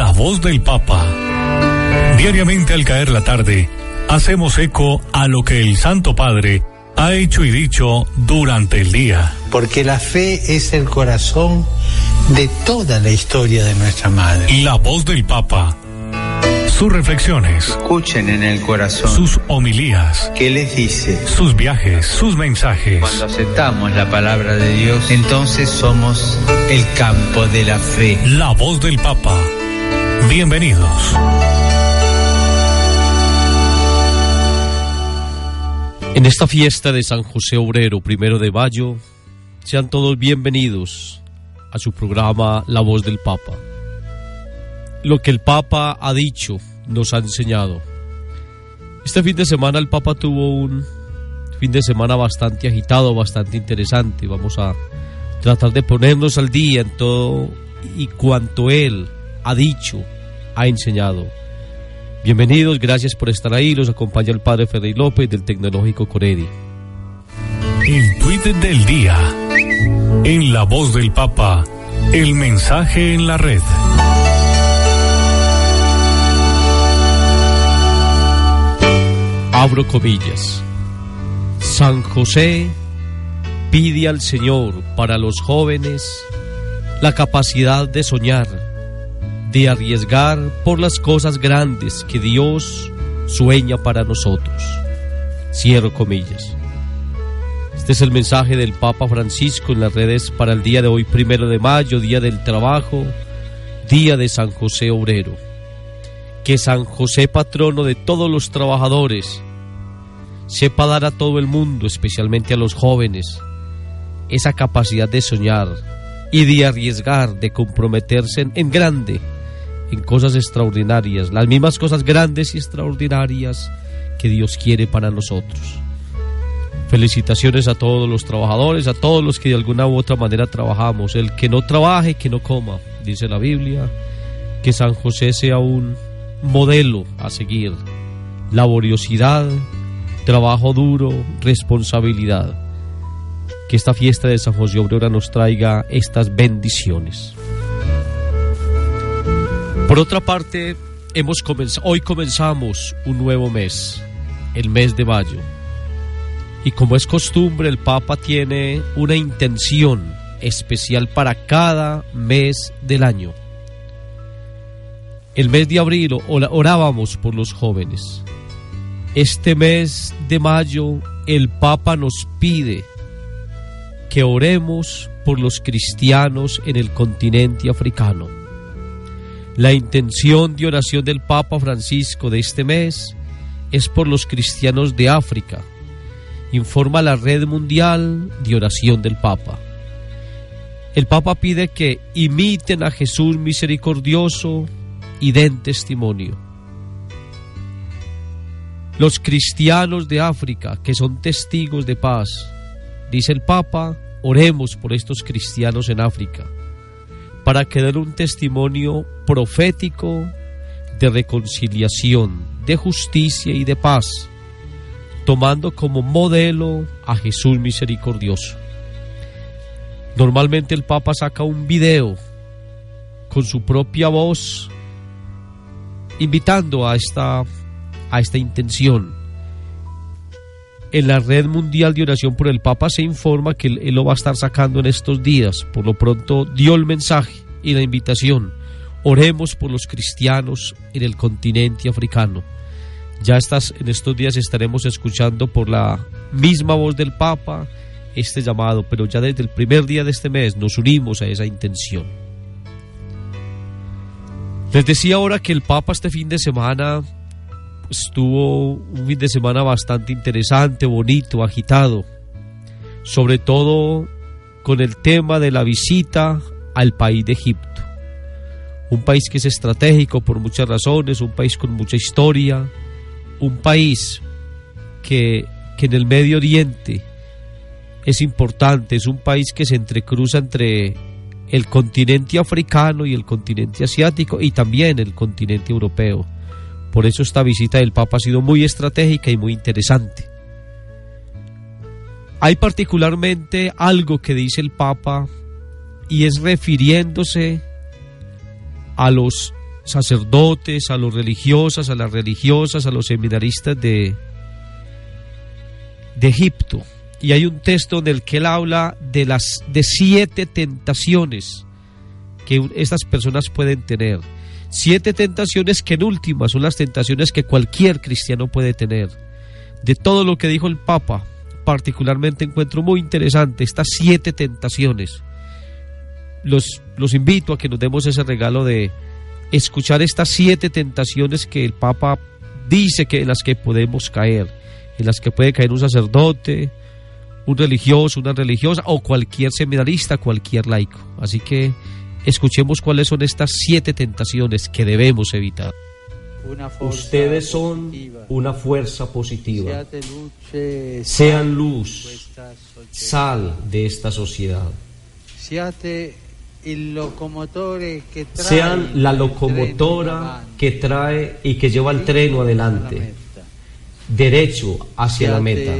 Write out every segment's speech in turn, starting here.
La voz del Papa. Diariamente al caer la tarde, hacemos eco a lo que el Santo Padre ha hecho y dicho durante el día. Porque la fe es el corazón de toda la historia de nuestra madre. La voz del Papa. Sus reflexiones. Escuchen en el corazón. Sus homilías. ¿Qué les dice? Sus viajes, sus mensajes. Cuando aceptamos la palabra de Dios, entonces somos el campo de la fe. La voz del Papa. Bienvenidos. En esta fiesta de San José Obrero, primero de mayo, sean todos bienvenidos a su programa La Voz del Papa. Lo que el Papa ha dicho nos ha enseñado. Este fin de semana el Papa tuvo un fin de semana bastante agitado, bastante interesante. Vamos a tratar de ponernos al día en todo y cuanto él ha dicho, ha enseñado. Bienvenidos, gracias por estar ahí. Los acompaña el Padre Freddy López del Tecnológico Coredi. El tweet del día. En la voz del Papa. El mensaje en la red. Abro comillas. San José pide al Señor para los jóvenes la capacidad de soñar, de arriesgar por las cosas grandes que Dios sueña para nosotros. Cierro comillas. Este es el mensaje del Papa Francisco en las redes para el día de hoy, primero de mayo, Día del Trabajo, Día de San José Obrero. Que San José, patrono de todos los trabajadores, sepa dar a todo el mundo, especialmente a los jóvenes, esa capacidad de soñar y de arriesgar, de comprometerse en, grande, en cosas extraordinarias, las mismas cosas grandes y extraordinarias que Dios quiere para nosotros. Felicitaciones a todos los trabajadores, a todos los que de alguna u otra manera trabajamos. El que no trabaje, que no coma, dice la Biblia. Que San José sea un modelo a seguir. Laboriosidad, trabajo duro, responsabilidad. Que esta fiesta de San José Obrera nos traiga estas bendiciones. Por otra parte, hemos hoy comenzamos un nuevo mes, el mes de mayo. Y como es costumbre, el Papa tiene una intención especial para cada mes del año. El mes de abril orábamos por los jóvenes. Este mes de mayo el Papa nos pide que oremos por los cristianos en el continente africano. La intención de oración del Papa Francisco de este mes es por los cristianos de África, informa la Red Mundial de Oración del Papa. El Papa pide que imiten a Jesús misericordioso y den testimonio. Los cristianos de África, que son testigos de paz, dice el Papa, oremos por estos cristianos en África, para que un testimonio profético de reconciliación, de justicia y de paz tomando como modelo a Jesús misericordioso. Normalmente el Papa saca un video con su propia voz invitando a esta, a esta intención. En la red mundial de oración por el Papa se informa que él, él lo va a estar sacando en estos días. Por lo pronto dio el mensaje y la invitación. Oremos por los cristianos en el continente africano. Ya estás, en estos días estaremos escuchando por la misma voz del Papa este llamado, pero ya desde el primer día de este mes nos unimos a esa intención. Les decía ahora que el Papa este fin de semana estuvo un fin de semana bastante interesante, bonito, agitado, sobre todo con el tema de la visita al país de Egipto. un país que es estratégico por muchas razones, un país con mucha historia, un país que, que en el Medio Oriente es importante, es un país que se entrecruza entre el continente africano y el continente asiático y también el continente europeo. Por eso esta visita del Papa ha sido muy estratégica y muy interesante. Hay particularmente algo que dice el Papa y es refiriéndose a los sacerdotes, a los religiosas, a las religiosas, a los seminaristas de, de Egipto. Y hay un texto en el que él habla de las de siete tentaciones que estas personas pueden tener. Siete tentaciones que en última son las tentaciones que cualquier cristiano puede tener. De todo lo que dijo el Papa, particularmente encuentro muy interesante estas siete tentaciones. Los, los invito a que nos demos ese regalo de escuchar estas siete tentaciones que el Papa dice que en las que podemos caer, en las que puede caer un sacerdote, un religioso, una religiosa o cualquier seminarista, cualquier laico. Así que escuchemos cuáles son estas siete tentaciones que debemos evitar. Ustedes son una fuerza positiva. Sean luz, sal de esta sociedad. Sean la locomotora que trae y que lleva el treno adelante derecho hacia la meta.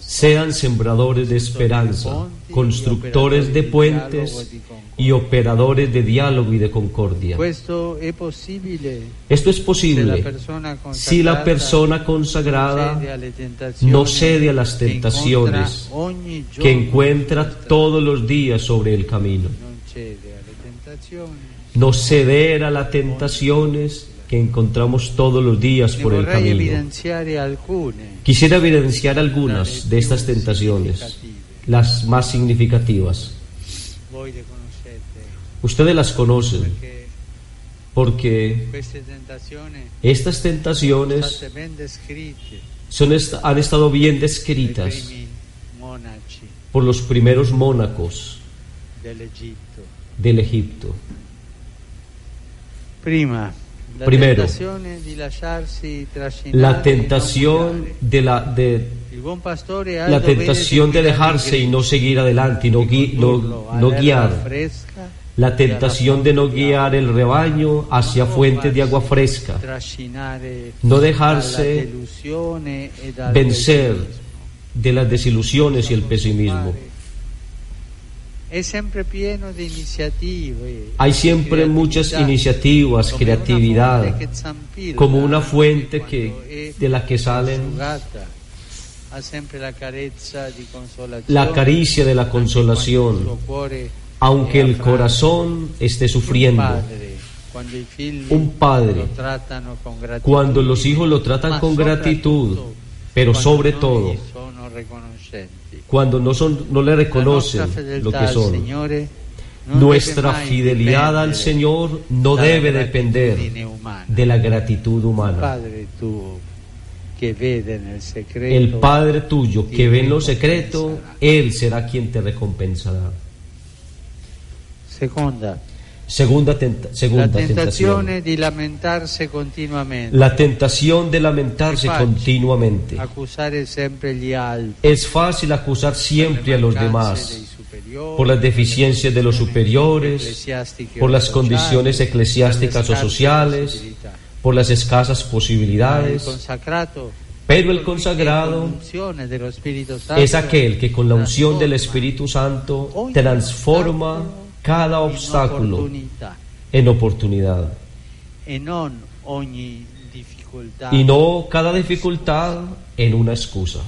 Sean sembradores de esperanza, constructores de puentes y operadores de diálogo y de concordia. Esto es posible si la persona consagrada no cede a las tentaciones que encuentra todos los días sobre el camino. No ceder a las tentaciones que encontramos todos los días por el camino. Quisiera evidenciar algunas de estas tentaciones, las más significativas. Ustedes las conocen porque estas tentaciones son han estado bien descritas por los primeros mónacos del Egipto. Prima, Primero, la tentación de la, de, la tentación de dejarse y no seguir adelante y no, no, guiar. La tentación de no guiar el rebaño hacia fuentes de agua fresca. No dejarse vencer de las desilusiones y el pesimismo. Hay siempre muchas iniciativas, creatividad, como una fuente que, de la que salen la caricia de la consolación, aunque el corazón esté sufriendo. Un padre, cuando los hijos lo tratan con gratitud, pero sobre todo, cuando no, son, no le reconocen lo que son. Nuestra fidelidad al Señor no debe depender de la gratitud humana. El Padre tuyo que ve en lo secreto, Él será quien te recompensará. Segunda. Segunda, segunda la tentación de lamentarse continuamente. La tentación de lamentarse continuamente. Es fácil acusar siempre a los demás por las deficiencias de los superiores, por las condiciones eclesiásticas o sociales, por las escasas posibilidades. Pero el consagrado es aquel que con la unción del Espíritu Santo transforma cada obstáculo en oportunidad. Y no cada dificultad en una excusa.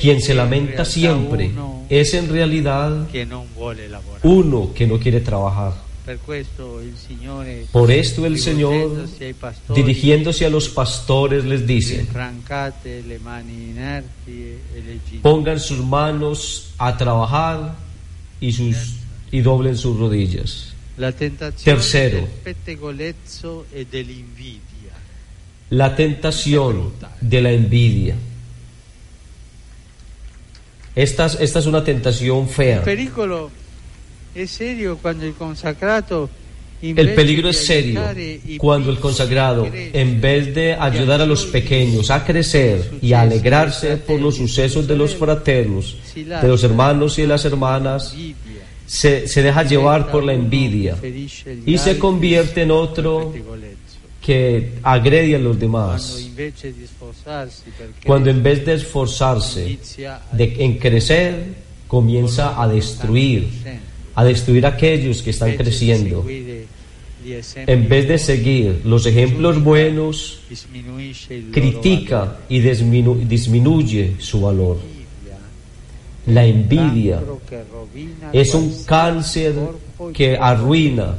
Quien se lamenta siempre es en realidad uno que no quiere trabajar. Por esto el Señor, dirigiéndose a los pastores, les dice, pongan sus manos a trabajar y, sus, y doblen sus rodillas. Tercero, la tentación de la envidia. Esta, esta es una tentación fea. Es serio cuando el peligro es serio cuando el consagrado, en vez de ayudar a los pequeños a crecer y a alegrarse por los sucesos de los fraternos, de los hermanos y de las hermanas, se, se deja llevar por la envidia y se convierte en otro que agrede a los demás. Cuando en vez de esforzarse de, en crecer, comienza a destruir a destruir a aquellos que están creciendo. En vez de seguir los ejemplos buenos, critica y disminuye su valor. La envidia es un cáncer que arruina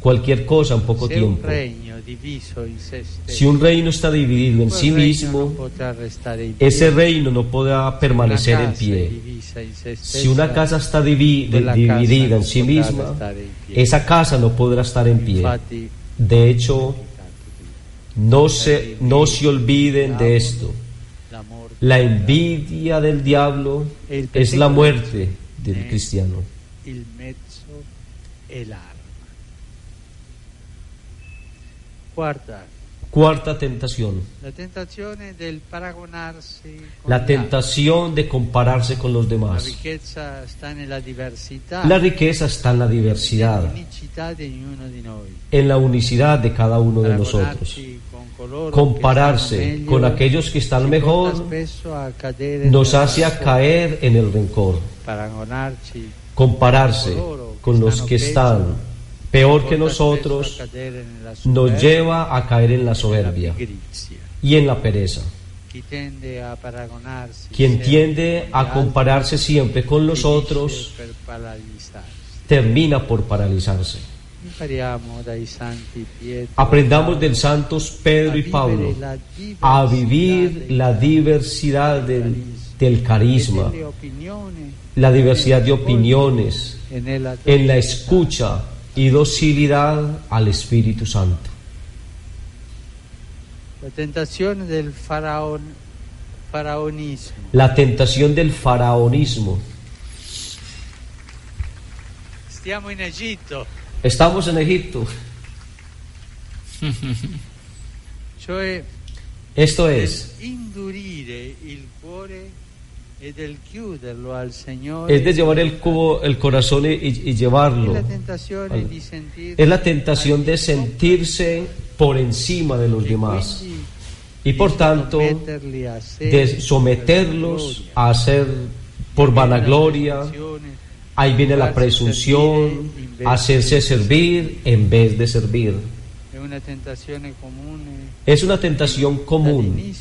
cualquier cosa en poco tiempo. Si un reino está dividido en sí mismo, ese reino no podrá permanecer en pie. Si una casa está dividida en sí misma, esa casa no podrá estar en pie. De hecho, no se, no se olviden de esto. La envidia del diablo es la muerte del cristiano. Cuarta. Cuarta tentación. La tentación del La tentación de compararse con los demás. La riqueza está en la diversidad. La riqueza está en la diversidad. En la unicidad de cada uno de nosotros. Compararse con aquellos que están mejor nos hace caer en el rencor. Compararse con los que están peor que nosotros, nos lleva a caer en la soberbia y en la pereza. Quien tiende a compararse siempre con los otros termina por paralizarse. Aprendamos del santos Pedro y Pablo a vivir la diversidad del, del carisma, la diversidad de opiniones, en la escucha y docilidad al Espíritu Santo. La tentación del faraón, faraonismo. La tentación del faraonismo. Estamos en Egipto. Estamos en Egipto. Esto es es de llevar el, cubo, el corazón y, llevarlo. Es la tentación de sentirse por encima de los demás. Y por tanto, de someterlos a hacer por vanagloria. Ahí viene la presunción, hacerse servir en vez de servir. Es una tentación común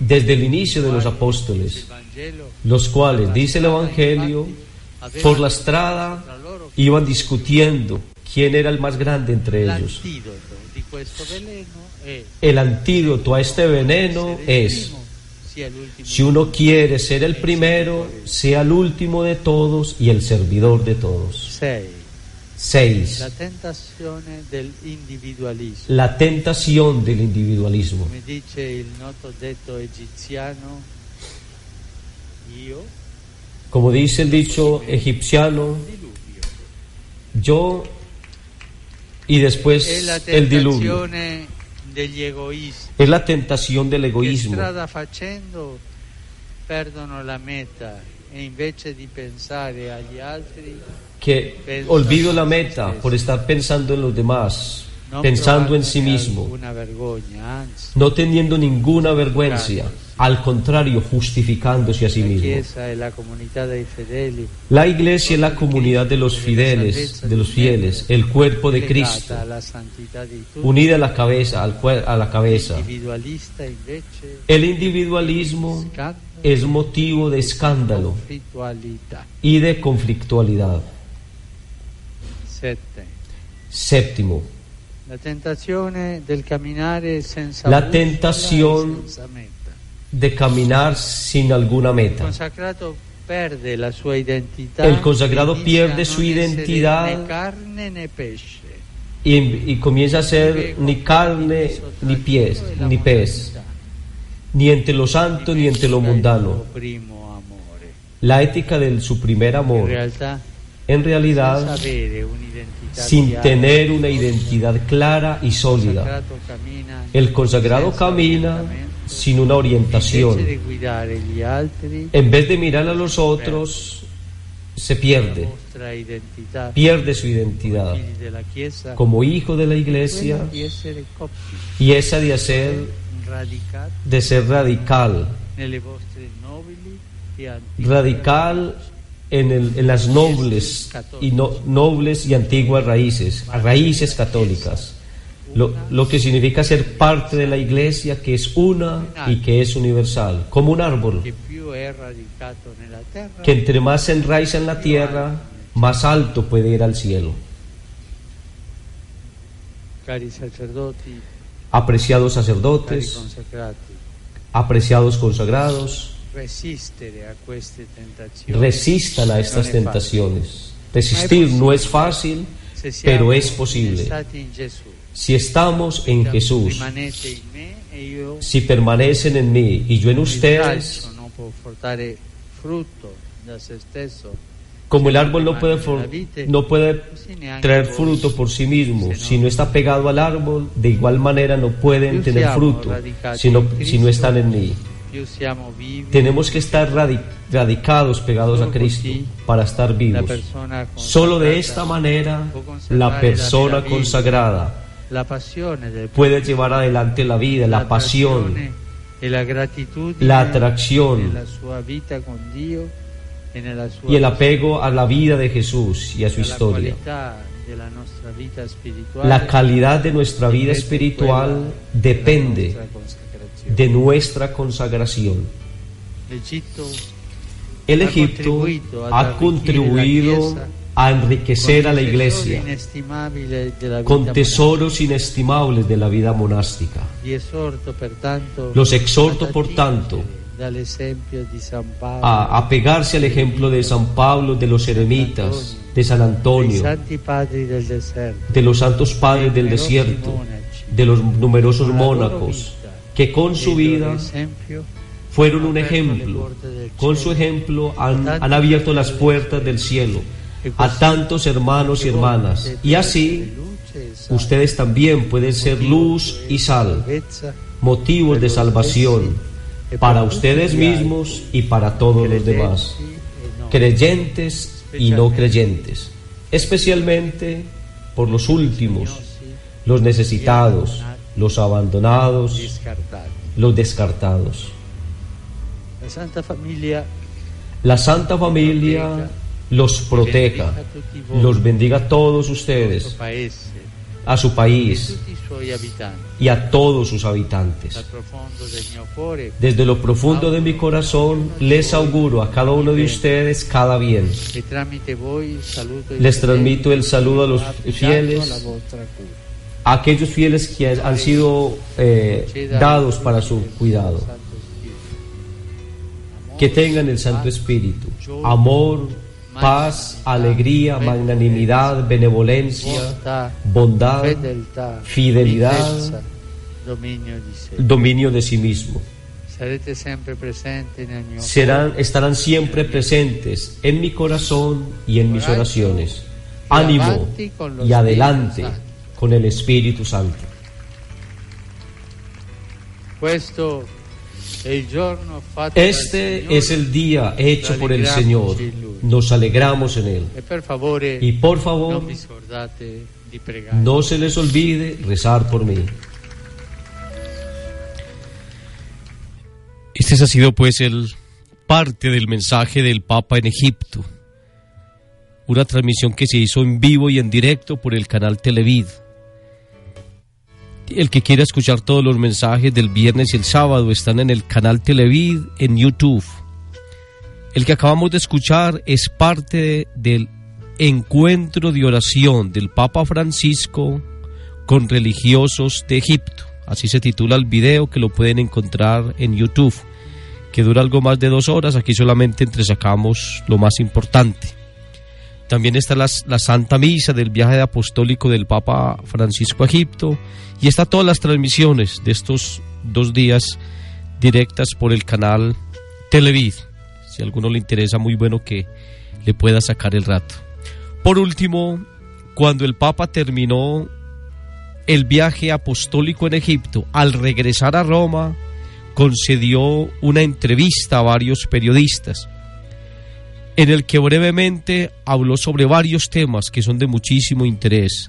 desde el inicio de los apóstoles, los cuales, dice el Evangelio, por la estrada iban discutiendo quién era el más grande entre ellos. El antídoto a este veneno es, si uno quiere ser el primero, sea el último de todos y el servidor de todos. 6. La tentación del individualismo. La tentación del individualismo. Come dice il noto detto egiziano, io. Como dice el dicho egipciano, yo y después el diluvio. Degli egoisti. Es la tentación del egoísmo. Strada facendo perdono la meta e invece di pensare agli altri que olvido la meta por estar pensando en los demás, pensando en sí mismo, no teniendo ninguna vergüenza, al contrario, justificándose a sí mismo. La iglesia es la comunidad de los fieles, de los fieles, el cuerpo de Cristo, unida a la cabeza, a la cabeza. El individualismo es motivo de escándalo y de conflictualidad. Séptimo. La tentación del caminar La tentación de caminar sin alguna meta. El consagrado pierde su identidad y, y, comienza a ser ni carne ni pies, ni pez, ni entre lo santo ni entre lo mundano. La ética de su primer amor en realidad sin tener una identidad clara y sólida. El consagrado camina sin una orientación. En vez de mirar a los otros, se pierde. Pierde su identidad. Como hijo de la iglesia. Y esa de hacer de ser radical. Radical en, las nobles y nobles y antiguas raíces, raíces católicas. Lo, que significa ser parte de la iglesia que es una y que es universal, como un árbol, que entre más se enraiza en la tierra, más alto puede ir al cielo. Apreciados sacerdotes, apreciados consagrados, resistan a estas tentaciones. Resistir no es fácil, pero es posible. Si estamos en Jesús, si permanecen en mí y yo en ustedes, como el árbol no puede, no puede traer fruto por sí mismo, si no está pegado al árbol, de igual manera no pueden tener fruto si no, si no están en mí. Tenemos que estar radicados, pegados a Cristo, para estar vivos. Solo de esta manera la persona consagrada puede llevar adelante la vida, la pasión, la atracción y el apego a la vida de Jesús y a su historia. La calidad de nuestra vida espiritual depende de nuestra consagración. El Egipto ha contribuido a enriquecer a la iglesia con tesoros inestimables de la vida monástica. Los exhorto, por tanto, a apegarse al ejemplo de San Pablo, de los eremitas, de San Antonio, de los santos padres del desierto, de los numerosos mónacos, que con su vida fueron un ejemplo. Con su ejemplo han, abierto las puertas del cielo a tantos hermanos y hermanas. Y así ustedes también pueden ser luz y sal, motivos de salvación para ustedes mismos y para todos los demás, creyentes y no creyentes, especialmente por los últimos, los necesitados, los abandonados, los descartados. La Santa Familia, la Santa Familia los proteja, los bendiga a todos ustedes, a su país. y a todos sus habitantes. Desde lo profundo de mi corazón les auguro a cada uno de ustedes cada bien. Les transmito el saludo a los fieles aquellos fieles que han sido eh, dados para su cuidado. Que tengan el Santo Espíritu, amor, paz, alegría, magnanimidad, benevolencia, bondad, fidelidad, dominio de sí mismo. Serán, estarán siempre presentes en mi corazón y en mis oraciones. Ánimo y adelante con el Espíritu Santo. Este es el día hecho por el Señor. Nos alegramos en él. E y por favor, no se les olvide rezar por mí. Este ha sido pues el parte del mensaje del Papa en Egipto. Una transmisión que se hizo en vivo y en directo por el canal Televid el que quiera escuchar todos los mensajes del viernes y el sábado están en el canal Televid en YouTube. El que acabamos de escuchar es parte del encuentro de oración del Papa Francisco con religiosos de Egipto. Así se titula el video que lo pueden encontrar en YouTube, que dura algo más de dos horas. Aquí solamente entresacamos lo más importante. También está la, Santa Misa del viaje apostólico del Papa Francisco a Egipto y está todas las transmisiones de estos dos días directas por el canal Televid. Si a alguno le interesa, muy bueno que le pueda sacar el rato. Por último, cuando el Papa terminó el viaje apostólico en Egipto, al regresar a Roma, concedió una entrevista a varios periodistas en el que brevemente habló sobre varios temas que son de muchísimo interés.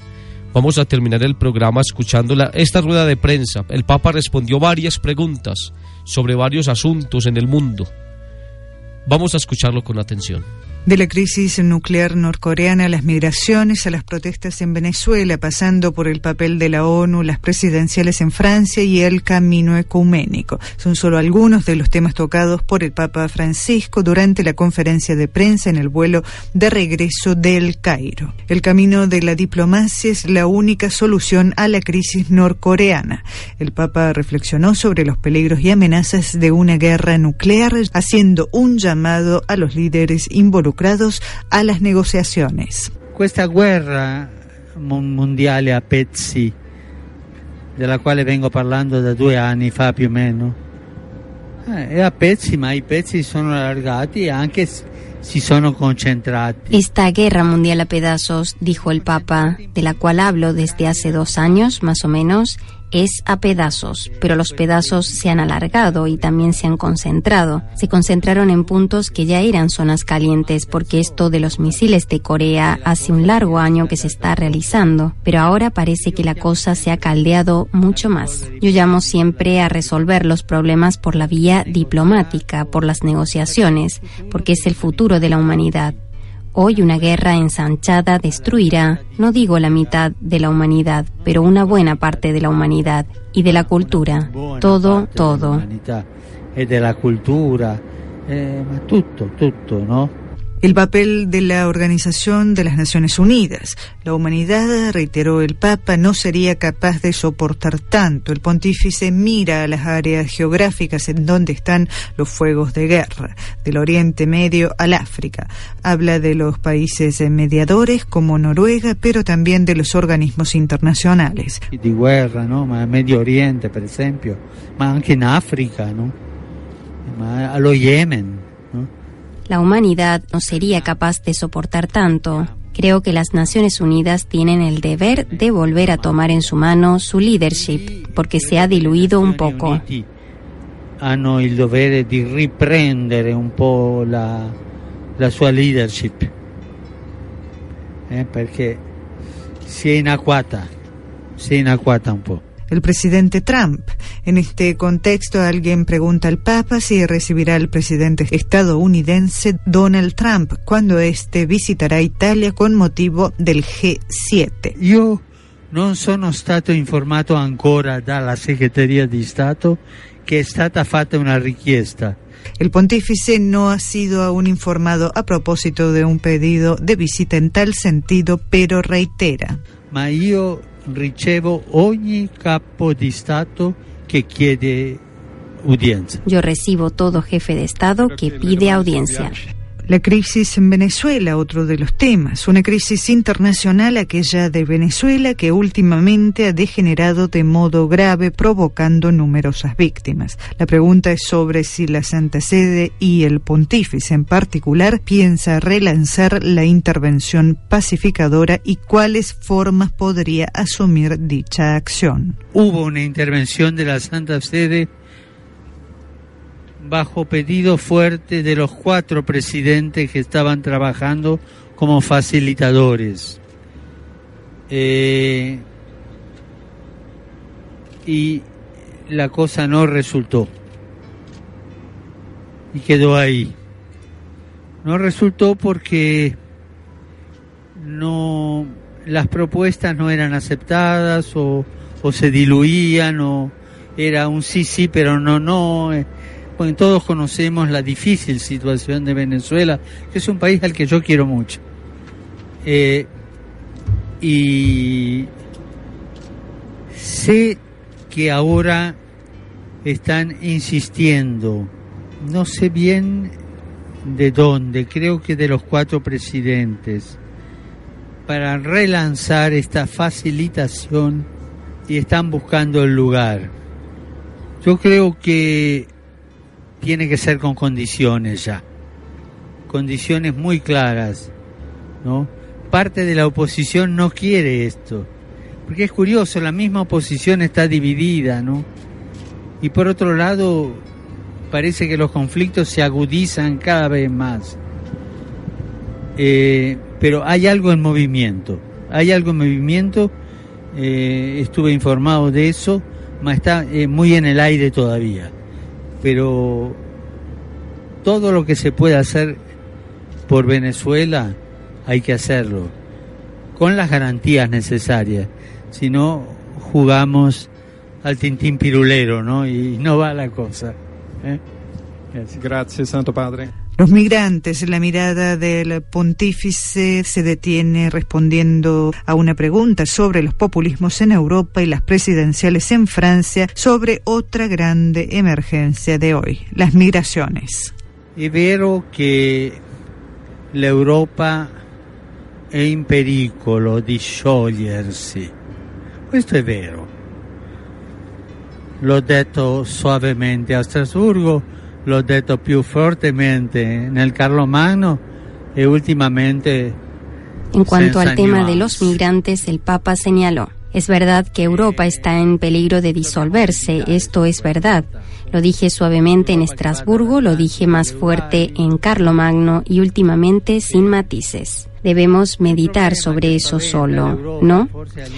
Vamos a terminar el programa escuchando esta rueda de prensa. El Papa respondió varias preguntas sobre varios asuntos en el mundo. Vamos a escucharlo con atención. De la crisis nuclear norcoreana a las migraciones, a las protestas en Venezuela, pasando por el papel de la ONU, las presidenciales en Francia y el camino ecuménico. Son solo algunos de los temas tocados por el Papa Francisco durante la conferencia de prensa en el vuelo de regreso del Cairo. El camino de la diplomacia es la única solución a la crisis norcoreana. El Papa reflexionó sobre los peligros y amenazas de una guerra nuclear, haciendo un llamado a los líderes involucrados a las negociaciones. Esta guerra mundial a pezzi, la cual vengo hablando da due anni fa più o meno, eh, è a pezzi, ma i pezzi sono allargati e anche. Esta guerra mundial a pedazos, dijo el Papa, de la cual hablo desde hace dos años más o menos, es a pedazos, pero los pedazos se han alargado y también se han concentrado. Se concentraron en puntos que ya eran zonas calientes porque esto de los misiles de Corea hace un largo año que se está realizando, pero ahora parece que la cosa se ha caldeado mucho más. Yo llamo siempre a resolver los problemas por la vía diplomática, por las negociaciones, porque es el futuro de la humanidad. Hoy una guerra ensanchada destruirá, no digo la mitad de la humanidad, pero una buena parte de la humanidad y de la cultura. Todo, todo. Y de la cultura, eh, todo, todo, ¿no? El papel de la Organización de las Naciones Unidas. La humanidad, reiteró el Papa, no sería capaz de soportar tanto. El pontífice mira a las áreas geográficas en donde están los fuegos de guerra, del Oriente Medio al África. Habla de los países mediadores como Noruega, pero también de los organismos internacionales. De guerra, ¿no? Medio Oriente, por ejemplo, ma anche en África, ¿no? Ma lo Yemen. La humanidad no sería capaz de soportar tanto. Creo que las Naciones Unidas tienen el deber de volver a tomar en su mano su leadership, porque se ha diluido un poco. Hanno il dovere di riprendere un po' la, la sua leadership, eh, perché si è inacquata, si un po'. El presidente Trump. En este contexto, alguien pregunta al Papa si recibirá al presidente estadounidense Donald Trump cuando éste visitará Italia con motivo del G7. Yo no sono stato informato ancora dalla Segreteria di Stato que è stata fatta una richiesta. El pontífice no ha sido aún informado a propósito de un pedido de visita en tal sentido, pero reitera. Ma io ricevo ogni capo di Stato che chiede udienza. Yo recibo todo jefe de Estado que pide audiencia. La crisis en Venezuela, otro de los temas, una crisis internacional, aquella de Venezuela, que últimamente ha degenerado de modo grave, provocando numerosas víctimas. La pregunta es sobre si la Santa Sede y el pontífice en particular piensa relanzar la intervención pacificadora y cuáles formas podría asumir dicha acción. Hubo una intervención de la Santa Sede bajo pedido fuerte de los cuatro presidentes que estaban trabajando como facilitadores. Eh, y la cosa no resultó. Y quedó ahí. No resultó porque no las propuestas no eran aceptadas o, o se diluían o era un sí sí pero no no eh, porque todos conocemos la difícil situación de Venezuela, que es un país al que yo quiero mucho. Eh, y sé que ahora están insistiendo, no sé bien de dónde, creo que de los cuatro presidentes, para relanzar esta facilitación y están buscando el lugar. Yo creo que tiene que ser con condiciones ya, condiciones muy claras, ¿no? parte de la oposición no quiere esto. Porque es curioso, la misma oposición está dividida, ¿no? Y por otro lado, parece que los conflictos se agudizan cada vez más. Eh, pero hay algo en movimiento, hay algo en movimiento, eh, estuve informado de eso, está eh, muy en el aire todavía, pero todo lo que se puede hacer por Venezuela hay que hacerlo, con las garantías necesarias, si no jugamos al tintín pirulero, ¿no? Y no va la cosa. Gracias, Santo Padre. Los migrantes, la mirada del pontífice se detiene respondiendo a una pregunta sobre los populismos en Europa y las presidenciales en Francia sobre otra grande emergencia de hoy, las migraciones. Es vero que la Europa è in pericolo di sciogliersi. Questo è vero. L'ho detto suavemente a Strasburgo lo he detto più fortemente nel Carlo Magno e últimamente En cuanto al tema de los migrantes, el Papa señaló, es verdad que Europa está en peligro de disolverse, esto es verdad. Lo dije suavemente en Estrasburgo, lo dije más fuerte en Carlomagno y últimamente sin matices debemos meditar sobre eso solo, ¿no?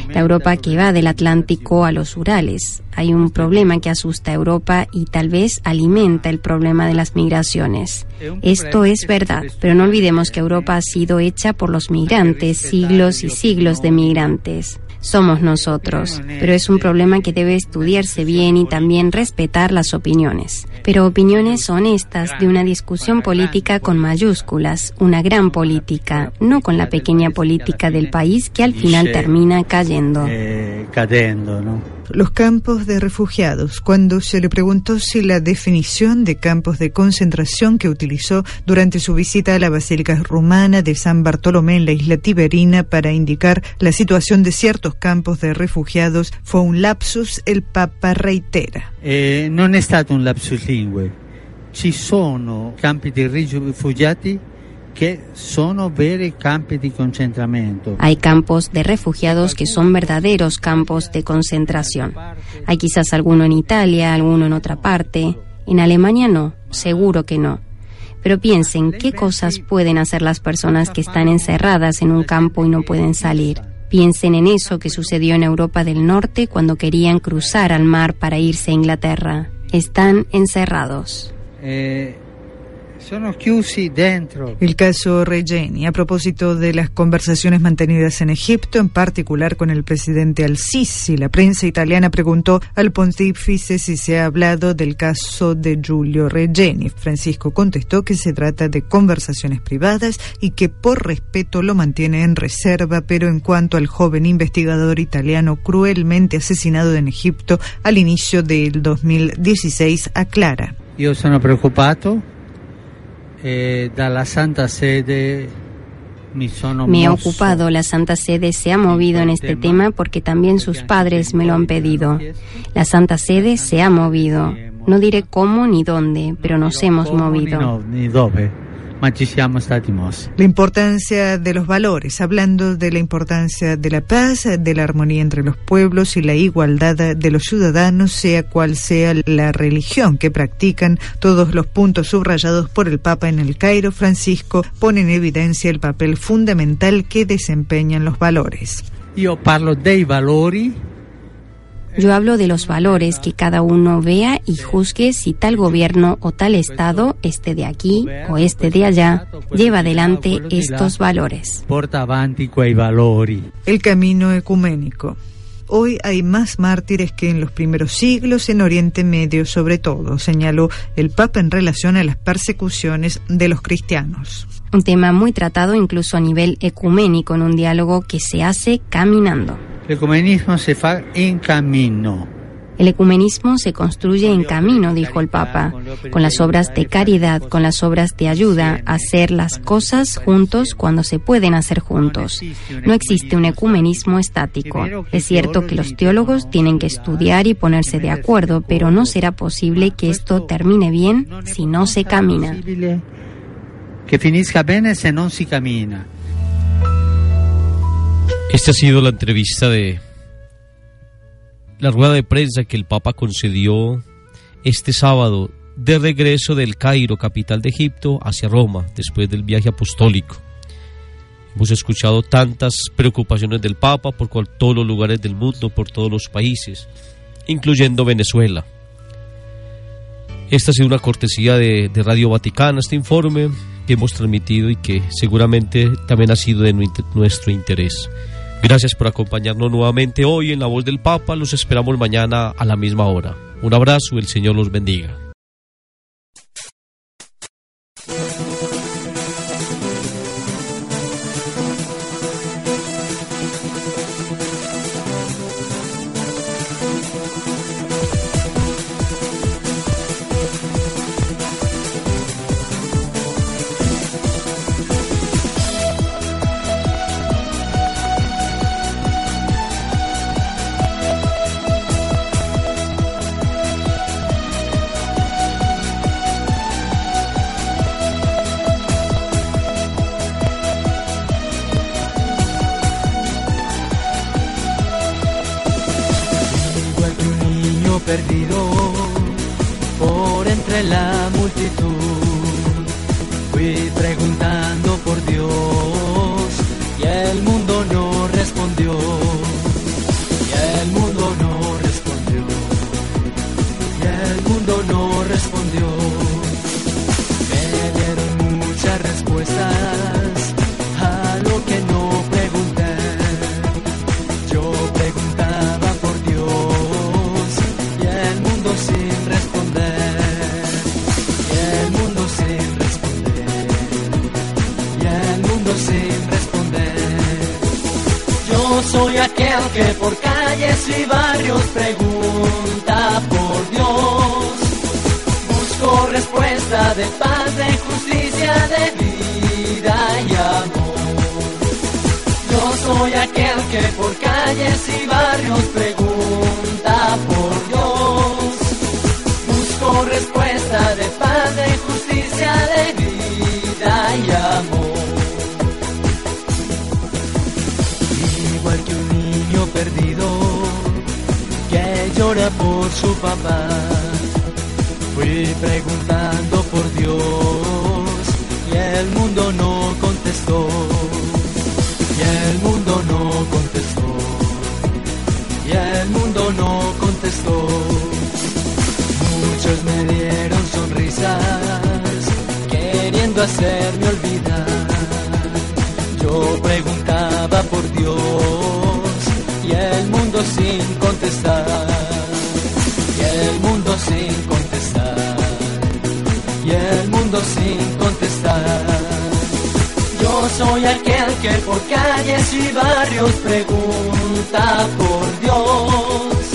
La Europa que va del Atlántico a los Urales. Hay un problema que asusta a Europa y tal vez alimenta el problema de las migraciones. Esto es verdad, pero no olvidemos que Europa ha sido hecha por los migrantes, siglos y siglos de migrantes somos nosotros, pero es un problema que debe estudiarse bien y también respetar las opiniones. Pero opiniones honestas de una discusión política con mayúsculas, una gran política, no con la pequeña política del país que al final termina cayendo. Eh, los campos de refugiados cuando se le preguntó si la definición de campos de concentración que utilizó durante su visita a la Basílica Rumana de San Bartolomé en la isla Tiberina para indicar la situación de ciertos campos de refugiados fue un lapsus, el Papa reitera. Eh, no es un lapsus lingüe. Ci sono campi di rifugiati que son veri campi de concentramiento. Hay campos de refugiados que son verdaderos campos de concentración. Hay quizás alguno en Italia, alguno en otra parte. En Alemania no, seguro que no. Pero piensen qué cosas pueden hacer las personas que están encerradas en un campo y no pueden salir. Piensen en eso que sucedió en Europa del Norte cuando querían cruzar al mar para irse a Inglaterra. Están encerrados. Eh. El caso Regeni, a propósito de las conversaciones mantenidas en Egipto, en particular con el presidente Al-Sisi, la prensa italiana preguntó al pontífice si se ha hablado del caso de Giulio Regeni. Francisco contestó que se trata de conversaciones privadas y que por respeto lo mantiene en reserva, pero en cuanto al joven investigador italiano cruelmente asesinado en Egipto al inicio del 2016, aclara. Yo sono preocupado eh, la Santa Sede me ha ocupado, la Santa Sede se ha movido en este tema porque también sus padres me lo han pedido. La Santa Sede se ha movido. No diré cómo ni dónde, pero nos hemos movido. La importancia de los valores, hablando de la importancia de la paz, de la armonía entre los pueblos y la igualdad de los ciudadanos, sea cual sea la religión que practican, todos los puntos subrayados por el Papa en el Cairo, Francisco, pone en evidencia el papel fundamental que desempeñan los valores. Yo parlo dei valori yo hablo de los valores que cada uno vea y juzgue si tal gobierno o tal Estado, este de aquí o este de allá, lleva adelante estos valores. Porta valori. El camino ecuménico. Hoy hay más mártires que en los primeros siglos en Oriente Medio sobre todo, señaló el Papa en relación a las persecuciones de los cristianos. Un tema muy tratado incluso a nivel ecuménico en un diálogo que se hace caminando. El ecumenismo se fa en camino. El ecumenismo se construye en camino, dijo el Papa, con las obras de caridad, con las obras de ayuda, hacer las cosas juntos cuando se pueden hacer juntos. No existe un ecumenismo estático. Es cierto que los teólogos tienen que estudiar y ponerse de acuerdo, pero no será posible que esto termine bien si no se camina. Que finisca bien si no se camina. Esta ha sido la entrevista de la rueda de prensa que el Papa concedió este sábado de regreso del Cairo, capital de Egipto, hacia Roma, después del viaje apostólico. Hemos escuchado tantas preocupaciones del Papa por todos los lugares del mundo, por todos los países, incluyendo Venezuela. Esta ha sido una cortesía de, Radio Vaticana, este informe que hemos transmitido y que seguramente también ha sido de nuestro interés. Gracias por acompañarnos nuevamente hoy en La Voz del Papa. Los esperamos mañana a la misma hora. Un abrazo, el Señor los bendiga. sleep por su papá. Fui preguntando por Dios y el mundo no contestó. Y el mundo no contestó. Y el mundo no contestó. Muchos me dieron sonrisas queriendo hacerme olvidar. Yo preguntaba por Dios y el mundo sin contestar sin contestar. Y el mundo sin contestar. Yo soy aquel que por calles y barrios pregunta por Dios.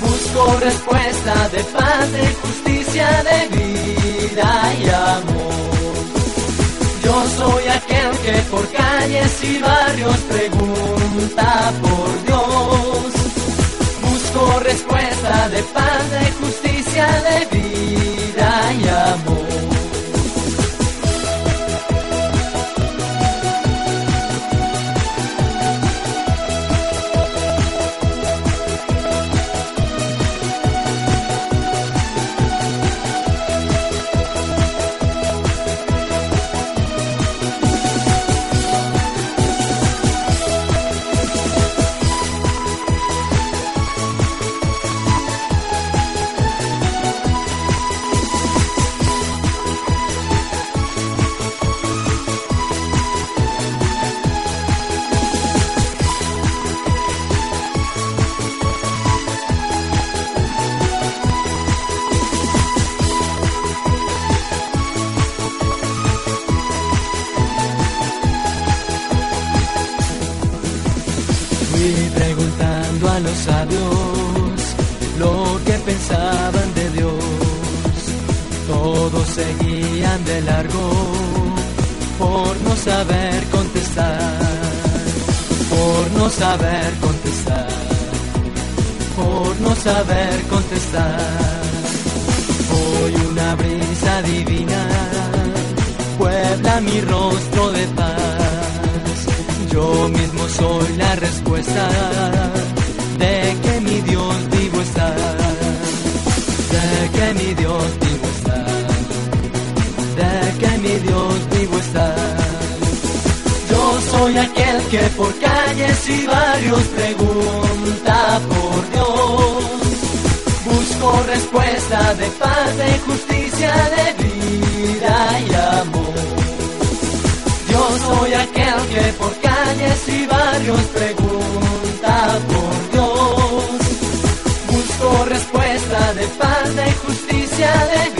Busco respuesta de paz, de justicia, de vida y amor. Yo soy aquel que por calles y barrios pregunta por Dios. Busco respuesta de paz, de justicia abundancia de vida y amor. Dios vivo está, de que mi Dios vivo está. Yo soy aquel que por calles y barrios pregunta por Dios. Busco respuesta de paz, de justicia, de vida y amor. Yo soy aquel que por calles y barrios pregunta por Dios. Busco respuesta de paz, de